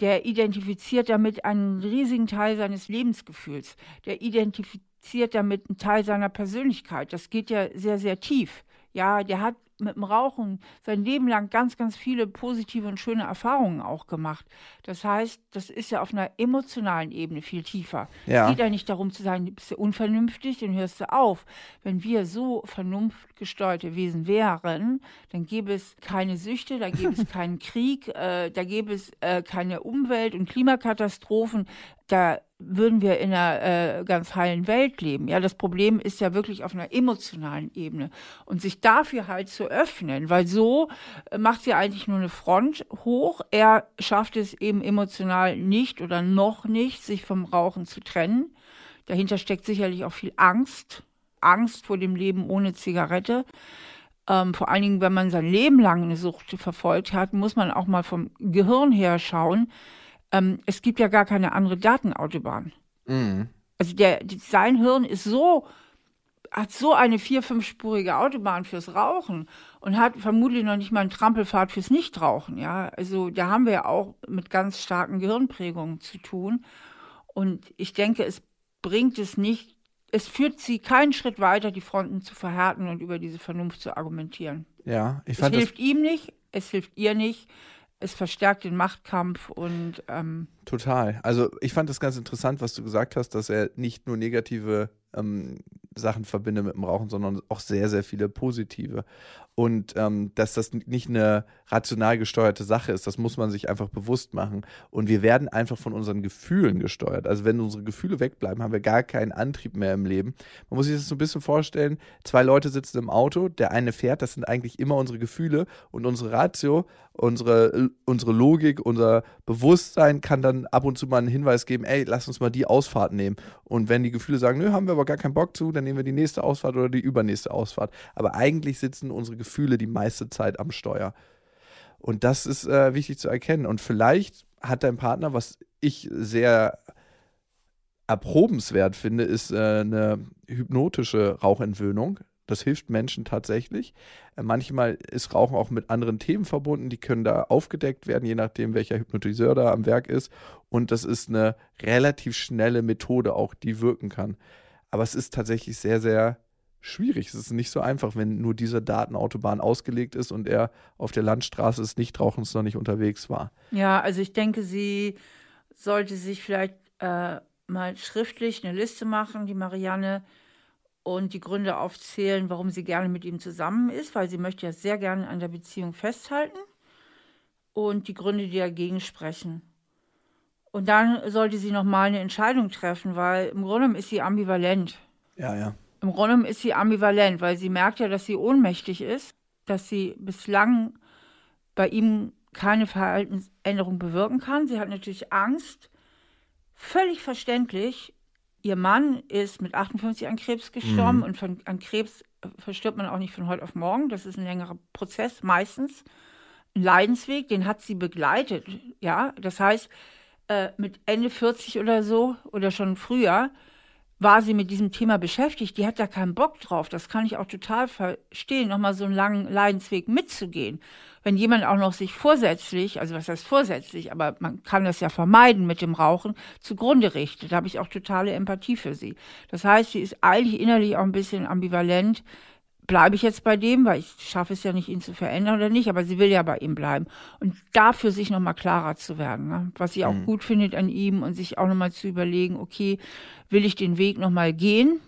Der identifiziert damit einen riesigen Teil seines Lebensgefühls. Der identifiziert damit einen Teil seiner Persönlichkeit. Das geht ja sehr, sehr tief. Ja, der hat mit dem Rauchen sein Leben lang ganz, ganz viele positive und schöne Erfahrungen auch gemacht. Das heißt, das ist ja auf einer emotionalen Ebene viel tiefer. Ja. Es geht ja nicht darum zu sagen, du bist ja unvernünftig, dann hörst du auf. Wenn wir so vernunftgesteuerte Wesen wären, dann gäbe es keine Süchte, da gäbe es keinen Krieg, äh, da gäbe es äh, keine Umwelt- und Klimakatastrophen. Da würden wir in einer äh, ganz heilen Welt leben. Ja, das Problem ist ja wirklich auf einer emotionalen Ebene. Und sich dafür halt zu öffnen, weil so äh, macht sie eigentlich nur eine Front hoch. Er schafft es eben emotional nicht oder noch nicht, sich vom Rauchen zu trennen. Dahinter steckt sicherlich auch viel Angst. Angst vor dem Leben ohne Zigarette. Ähm, vor allen Dingen, wenn man sein Leben lang eine Sucht verfolgt hat, muss man auch mal vom Gehirn her schauen. Ähm, es gibt ja gar keine andere Datenautobahn. Mhm. Also der, sein Hirn ist so, hat so eine vier-, fünfspurige Autobahn fürs Rauchen und hat vermutlich noch nicht mal einen Trampelfahrt fürs Nichtrauchen. Ja, also da haben wir ja auch mit ganz starken Gehirnprägungen zu tun. Und ich denke, es bringt es nicht, es führt sie keinen Schritt weiter, die Fronten zu verhärten und über diese Vernunft zu argumentieren. Ja, ich Es fand das hilft ihm nicht, es hilft ihr nicht, es verstärkt den Machtkampf und ähm, Total. Also ich fand das ganz interessant, was du gesagt hast, dass er nicht nur negative ähm, Sachen verbinde mit dem Rauchen, sondern auch sehr, sehr viele positive. Und ähm, dass das nicht eine rational gesteuerte Sache ist, das muss man sich einfach bewusst machen. Und wir werden einfach von unseren Gefühlen gesteuert. Also wenn unsere Gefühle wegbleiben, haben wir gar keinen Antrieb mehr im Leben. Man muss sich das so ein bisschen vorstellen, zwei Leute sitzen im Auto, der eine fährt, das sind eigentlich immer unsere Gefühle und unsere Ratio, unsere, unsere Logik, unser Bewusstsein kann dann ab und zu mal einen Hinweis geben, ey, lass uns mal die Ausfahrt nehmen. Und wenn die Gefühle sagen, nö, haben wir aber gar keinen Bock zu, dann nehmen wir die nächste Ausfahrt oder die übernächste Ausfahrt. Aber eigentlich sitzen unsere Gefühle die meiste Zeit am Steuer. Und das ist äh, wichtig zu erkennen. Und vielleicht hat dein Partner, was ich sehr erprobenswert finde, ist äh, eine hypnotische Rauchentwöhnung. Das hilft Menschen tatsächlich. Äh, manchmal ist Rauchen auch mit anderen Themen verbunden, die können da aufgedeckt werden, je nachdem, welcher Hypnotiseur da am Werk ist. Und das ist eine relativ schnelle Methode auch, die wirken kann. Aber es ist tatsächlich sehr, sehr schwierig. Es ist nicht so einfach, wenn nur diese Datenautobahn ausgelegt ist und er auf der Landstraße des Nichtrauchens noch nicht unterwegs war. Ja, also ich denke, sie sollte sich vielleicht äh, mal schriftlich eine Liste machen, die Marianne, und die Gründe aufzählen, warum sie gerne mit ihm zusammen ist, weil sie möchte ja sehr gerne an der Beziehung festhalten und die Gründe, die dagegen sprechen. Und dann sollte sie nochmal eine Entscheidung treffen, weil im Grunde ist sie ambivalent. Ja, ja. Im Grunde ist sie ambivalent, weil sie merkt ja, dass sie ohnmächtig ist, dass sie bislang bei ihm keine Verhaltensänderung bewirken kann. Sie hat natürlich Angst, völlig verständlich. Ihr Mann ist mit 58 an Krebs gestorben mhm. und von, an Krebs verstirbt man auch nicht von heute auf morgen. Das ist ein längerer Prozess, meistens. Ein Leidensweg, den hat sie begleitet. Ja, das heißt, äh, mit Ende 40 oder so oder schon früher war sie mit diesem Thema beschäftigt, die hat da keinen Bock drauf. Das kann ich auch total verstehen, nochmal so einen langen Leidensweg mitzugehen. Wenn jemand auch noch sich vorsätzlich, also was heißt vorsätzlich, aber man kann das ja vermeiden mit dem Rauchen, zugrunde richtet, da habe ich auch totale Empathie für sie. Das heißt, sie ist eigentlich innerlich auch ein bisschen ambivalent, bleibe ich jetzt bei dem, weil ich schaffe es ja nicht, ihn zu verändern oder nicht, aber sie will ja bei ihm bleiben. Und dafür sich nochmal klarer zu werden, ne? was sie auch mhm. gut findet an ihm und sich auch nochmal zu überlegen, okay, will ich den Weg nochmal gehen?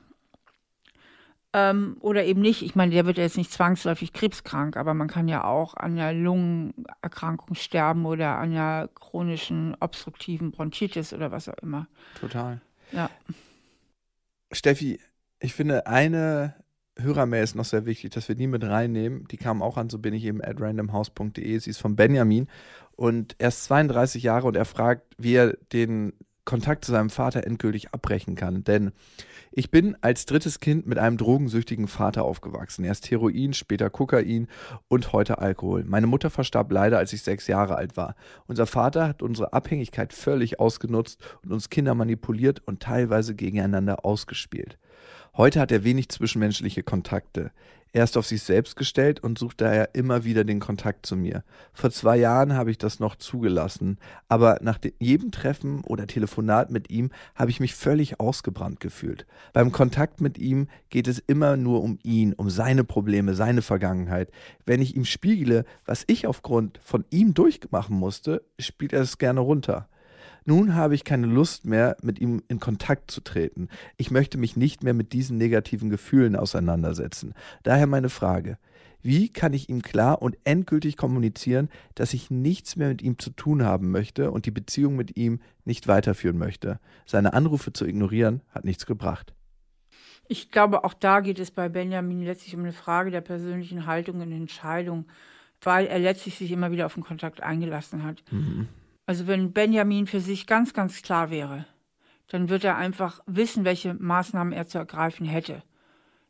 Ähm, oder eben nicht. Ich meine, der wird ja jetzt nicht zwangsläufig krebskrank, aber man kann ja auch an einer Lungenerkrankung sterben oder an einer chronischen obstruktiven Bronchitis oder was auch immer. Total. Ja. Steffi, ich finde, eine Hörermail ist noch sehr wichtig, dass wir die mit reinnehmen. Die kam auch an, so bin ich eben at randomhouse.de. Sie ist von Benjamin und er ist 32 Jahre und er fragt, wie er den Kontakt zu seinem Vater endgültig abbrechen kann. Denn ich bin als drittes Kind mit einem drogensüchtigen Vater aufgewachsen. Erst Heroin, später Kokain und heute Alkohol. Meine Mutter verstarb leider, als ich sechs Jahre alt war. Unser Vater hat unsere Abhängigkeit völlig ausgenutzt und uns Kinder manipuliert und teilweise gegeneinander ausgespielt. Heute hat er wenig zwischenmenschliche Kontakte. Er ist auf sich selbst gestellt und sucht daher immer wieder den Kontakt zu mir. Vor zwei Jahren habe ich das noch zugelassen, aber nach jedem Treffen oder Telefonat mit ihm habe ich mich völlig ausgebrannt gefühlt. Beim Kontakt mit ihm geht es immer nur um ihn, um seine Probleme, seine Vergangenheit. Wenn ich ihm spiegle, was ich aufgrund von ihm durchmachen musste, spielt er es gerne runter. Nun habe ich keine Lust mehr, mit ihm in Kontakt zu treten. Ich möchte mich nicht mehr mit diesen negativen Gefühlen auseinandersetzen. Daher meine Frage. Wie kann ich ihm klar und endgültig kommunizieren, dass ich nichts mehr mit ihm zu tun haben möchte und die Beziehung mit ihm nicht weiterführen möchte? Seine Anrufe zu ignorieren hat nichts gebracht. Ich glaube, auch da geht es bei Benjamin letztlich um eine Frage der persönlichen Haltung und Entscheidung, weil er letztlich sich immer wieder auf den Kontakt eingelassen hat. Mhm. Also wenn Benjamin für sich ganz, ganz klar wäre, dann würde er einfach wissen, welche Maßnahmen er zu ergreifen hätte.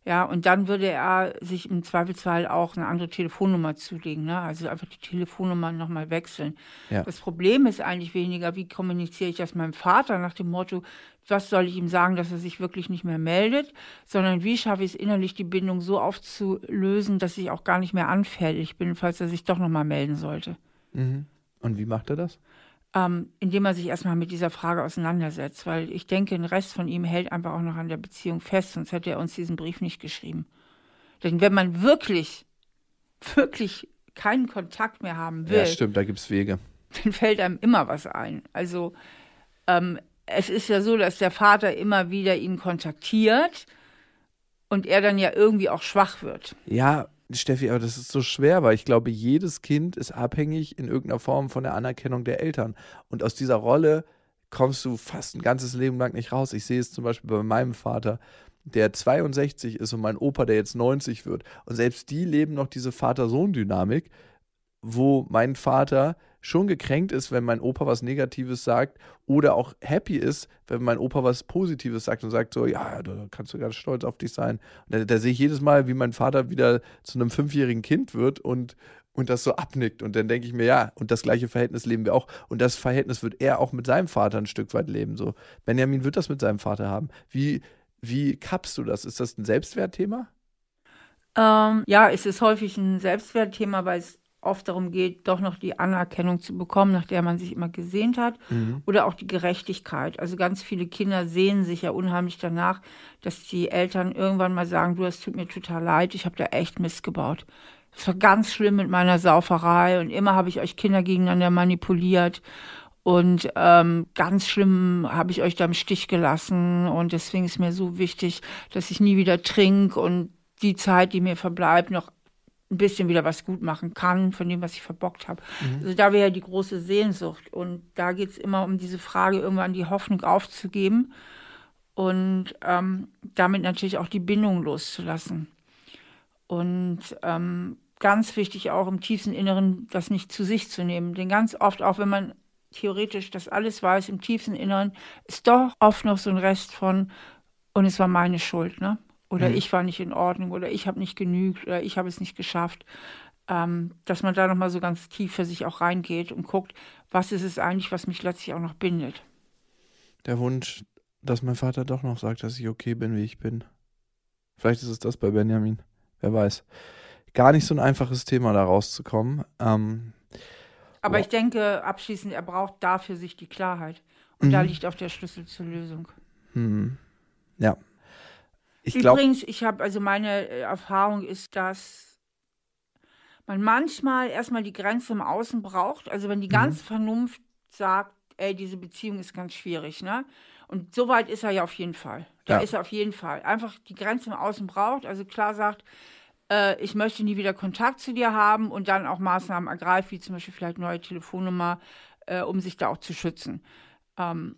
Ja, und dann würde er sich im Zweifelsfall auch eine andere Telefonnummer zulegen, ne? also einfach die Telefonnummer nochmal wechseln. Ja. Das Problem ist eigentlich weniger, wie kommuniziere ich das meinem Vater nach dem Motto, was soll ich ihm sagen, dass er sich wirklich nicht mehr meldet, sondern wie schaffe ich es innerlich, die Bindung so aufzulösen, dass ich auch gar nicht mehr anfällig bin, falls er sich doch nochmal melden sollte. Mhm. Und wie macht er das? Ähm, indem er sich erstmal mit dieser Frage auseinandersetzt, weil ich denke, ein Rest von ihm hält einfach auch noch an der Beziehung fest, sonst hätte er uns diesen Brief nicht geschrieben. Denn wenn man wirklich, wirklich keinen Kontakt mehr haben will. Ja, stimmt, da gibt es Wege. Dann fällt einem immer was ein. Also ähm, es ist ja so, dass der Vater immer wieder ihn kontaktiert und er dann ja irgendwie auch schwach wird. Ja, Steffi, aber das ist so schwer, weil ich glaube, jedes Kind ist abhängig in irgendeiner Form von der Anerkennung der Eltern. Und aus dieser Rolle kommst du fast ein ganzes Leben lang nicht raus. Ich sehe es zum Beispiel bei meinem Vater, der 62 ist und mein Opa, der jetzt 90 wird. Und selbst die leben noch diese Vater-Sohn-Dynamik, wo mein Vater schon gekränkt ist, wenn mein Opa was Negatives sagt oder auch happy ist, wenn mein Opa was Positives sagt und sagt so, ja, da kannst du ganz stolz auf dich sein. Und da, da sehe ich jedes Mal, wie mein Vater wieder zu einem fünfjährigen Kind wird und, und das so abnickt. Und dann denke ich mir, ja, und das gleiche Verhältnis leben wir auch. Und das Verhältnis wird er auch mit seinem Vater ein Stück weit leben. So, Benjamin wird das mit seinem Vater haben. Wie, wie kappst du das? Ist das ein Selbstwertthema? Ähm, ja, es ist häufig ein Selbstwertthema, weil es oft darum geht, doch noch die Anerkennung zu bekommen, nach der man sich immer gesehnt hat, mhm. oder auch die Gerechtigkeit. Also ganz viele Kinder sehen sich ja unheimlich danach, dass die Eltern irgendwann mal sagen, du, es tut mir total leid, ich habe da echt Mist gebaut. Es war ganz schlimm mit meiner Sauferei und immer habe ich euch Kinder gegeneinander manipuliert und ähm, ganz schlimm habe ich euch da im Stich gelassen und deswegen ist mir so wichtig, dass ich nie wieder trinke und die Zeit, die mir verbleibt, noch ein bisschen wieder was gut machen kann von dem, was ich verbockt habe. Mhm. Also da wäre ja die große Sehnsucht. Und da geht es immer um diese Frage, irgendwann die Hoffnung aufzugeben und ähm, damit natürlich auch die Bindung loszulassen. Und ähm, ganz wichtig auch im tiefsten Inneren, das nicht zu sich zu nehmen. Denn ganz oft, auch wenn man theoretisch das alles weiß, im tiefsten Inneren ist doch oft noch so ein Rest von, und es war meine Schuld, ne? Oder mhm. ich war nicht in Ordnung oder ich habe nicht genügt oder ich habe es nicht geschafft. Ähm, dass man da nochmal so ganz tief für sich auch reingeht und guckt, was ist es eigentlich, was mich letztlich auch noch bindet. Der Wunsch, dass mein Vater doch noch sagt, dass ich okay bin, wie ich bin. Vielleicht ist es das bei Benjamin. Wer weiß. Gar nicht so ein einfaches Thema, da rauszukommen. Ähm, Aber ich denke, abschließend, er braucht dafür sich die Klarheit. Und mhm. da liegt auch der Schlüssel zur Lösung. Mhm. Ja, ich Übrigens, glaub, ich habe, also meine äh, Erfahrung ist, dass man manchmal erstmal die Grenze im Außen braucht. Also wenn die mhm. ganze Vernunft sagt, ey, diese Beziehung ist ganz schwierig, ne? Und so weit ist er ja auf jeden Fall. Da ja. ist er auf jeden Fall. Einfach die Grenze im Außen braucht, also klar sagt, äh, ich möchte nie wieder Kontakt zu dir haben und dann auch Maßnahmen ergreift, wie zum Beispiel vielleicht neue Telefonnummer, äh, um sich da auch zu schützen. Ähm,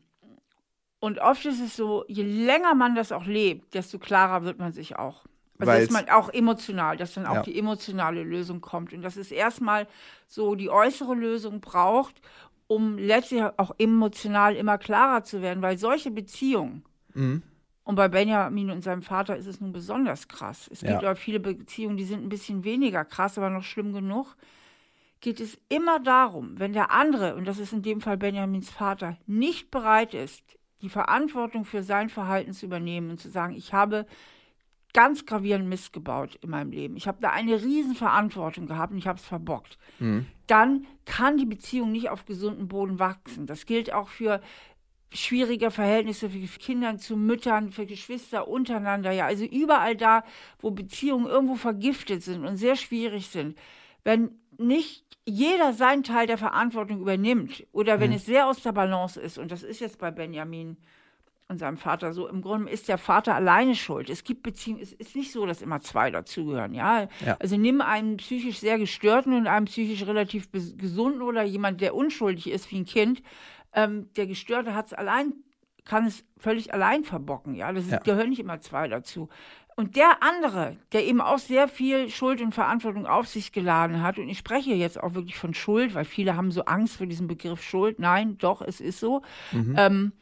und oft ist es so, je länger man das auch lebt, desto klarer wird man sich auch. Also Weil's, ist man auch emotional, dass dann auch ja. die emotionale Lösung kommt. Und dass es erstmal so die äußere Lösung braucht, um letztlich auch emotional immer klarer zu werden. Weil solche Beziehungen, mhm. und bei Benjamin und seinem Vater ist es nun besonders krass. Es ja. gibt aber viele Beziehungen, die sind ein bisschen weniger krass, aber noch schlimm genug. Geht es immer darum, wenn der andere, und das ist in dem Fall Benjamins Vater, nicht bereit ist, die Verantwortung für sein Verhalten zu übernehmen und zu sagen, ich habe ganz gravierend Mist gebaut in meinem Leben. Ich habe da eine Riesenverantwortung gehabt und ich habe es verbockt. Mhm. Dann kann die Beziehung nicht auf gesunden Boden wachsen. Das gilt auch für schwierige Verhältnisse für Kinder zu Müttern, für Geschwister untereinander. Ja, also überall da, wo Beziehungen irgendwo vergiftet sind und sehr schwierig sind. Wenn nicht jeder seinen Teil der Verantwortung übernimmt oder wenn mhm. es sehr aus der Balance ist, und das ist jetzt bei Benjamin und seinem Vater so, im Grunde ist der Vater alleine schuld. Es gibt Beziehungen, es ist nicht so, dass immer zwei dazugehören, ja? ja. Also nimm einen psychisch sehr gestörten und einen psychisch relativ gesunden oder jemand, der unschuldig ist wie ein Kind. Ähm, der Gestörte hat es allein, kann es völlig allein verbocken, ja. Das ja. gehören nicht immer zwei dazu. Und der andere, der eben auch sehr viel Schuld und Verantwortung auf sich geladen hat, und ich spreche jetzt auch wirklich von Schuld, weil viele haben so Angst vor diesem Begriff Schuld. Nein, doch, es ist so. Mhm. Ähm,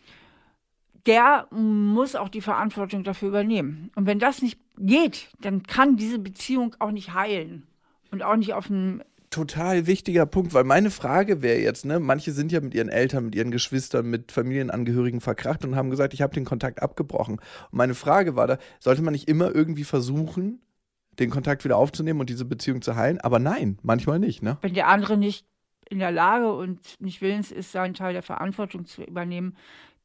der muss auch die Verantwortung dafür übernehmen. Und wenn das nicht geht, dann kann diese Beziehung auch nicht heilen und auch nicht auf einem total wichtiger Punkt, weil meine Frage wäre jetzt, ne, manche sind ja mit ihren Eltern, mit ihren Geschwistern, mit Familienangehörigen verkracht und haben gesagt, ich habe den Kontakt abgebrochen. Und meine Frage war da, sollte man nicht immer irgendwie versuchen, den Kontakt wieder aufzunehmen und diese Beziehung zu heilen? Aber nein, manchmal nicht, ne? Wenn der andere nicht in der Lage und nicht willens ist, seinen Teil der Verantwortung zu übernehmen,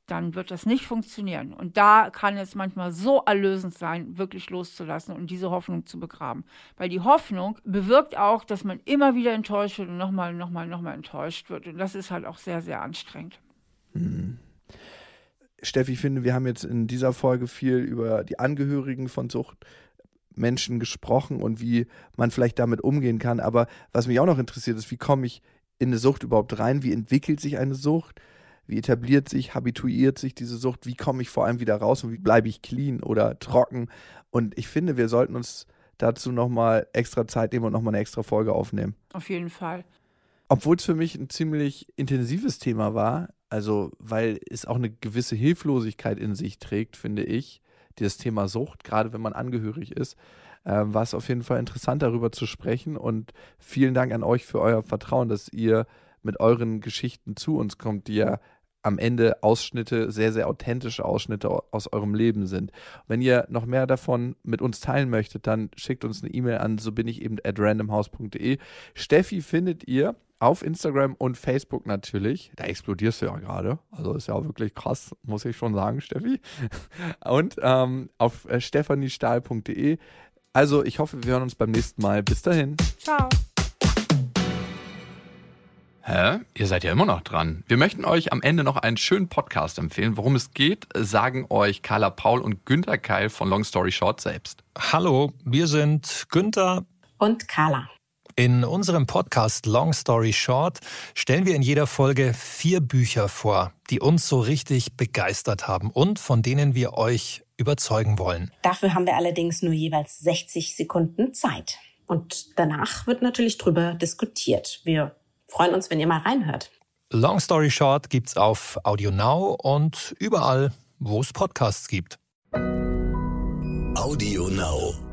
dann wird das nicht funktionieren. Und da kann es manchmal so erlösend sein, wirklich loszulassen und diese Hoffnung zu begraben. Weil die Hoffnung bewirkt auch, dass man immer wieder enttäuscht wird und nochmal, nochmal, nochmal enttäuscht wird. Und das ist halt auch sehr, sehr anstrengend. Hm. Steffi, ich finde, wir haben jetzt in dieser Folge viel über die Angehörigen von Suchtmenschen gesprochen und wie man vielleicht damit umgehen kann. Aber was mich auch noch interessiert, ist, wie komme ich in eine Sucht überhaupt rein? Wie entwickelt sich eine Sucht? Wie etabliert sich, habituiert sich diese Sucht? Wie komme ich vor allem wieder raus und wie bleibe ich clean oder trocken? Und ich finde, wir sollten uns dazu nochmal extra Zeit nehmen und nochmal eine extra Folge aufnehmen. Auf jeden Fall. Obwohl es für mich ein ziemlich intensives Thema war, also weil es auch eine gewisse Hilflosigkeit in sich trägt, finde ich, dieses Thema Sucht, gerade wenn man angehörig ist, äh, war es auf jeden Fall interessant, darüber zu sprechen. Und vielen Dank an euch für euer Vertrauen, dass ihr mit euren Geschichten zu uns kommt, die ja am Ende Ausschnitte, sehr, sehr authentische Ausschnitte aus eurem Leben sind. Wenn ihr noch mehr davon mit uns teilen möchtet, dann schickt uns eine E-Mail an, so bin ich eben at randomhouse.de. Steffi findet ihr auf Instagram und Facebook natürlich. Da explodierst du ja gerade. Also ist ja auch wirklich krass, muss ich schon sagen, Steffi. Und ähm, auf äh, stephaniestahl.de. Also ich hoffe, wir hören uns beim nächsten Mal. Bis dahin. Ciao. Hä? Ihr seid ja immer noch dran. Wir möchten euch am Ende noch einen schönen Podcast empfehlen. Worum es geht, sagen euch Carla Paul und Günther Keil von Long Story Short selbst. Hallo, wir sind Günther und Carla. In unserem Podcast Long Story Short stellen wir in jeder Folge vier Bücher vor, die uns so richtig begeistert haben und von denen wir euch überzeugen wollen. Dafür haben wir allerdings nur jeweils 60 Sekunden Zeit. Und danach wird natürlich drüber diskutiert. Wir freuen uns, wenn ihr mal reinhört. Long Story Short gibt's auf Audio Now und überall, wo es Podcasts gibt. Audio Now.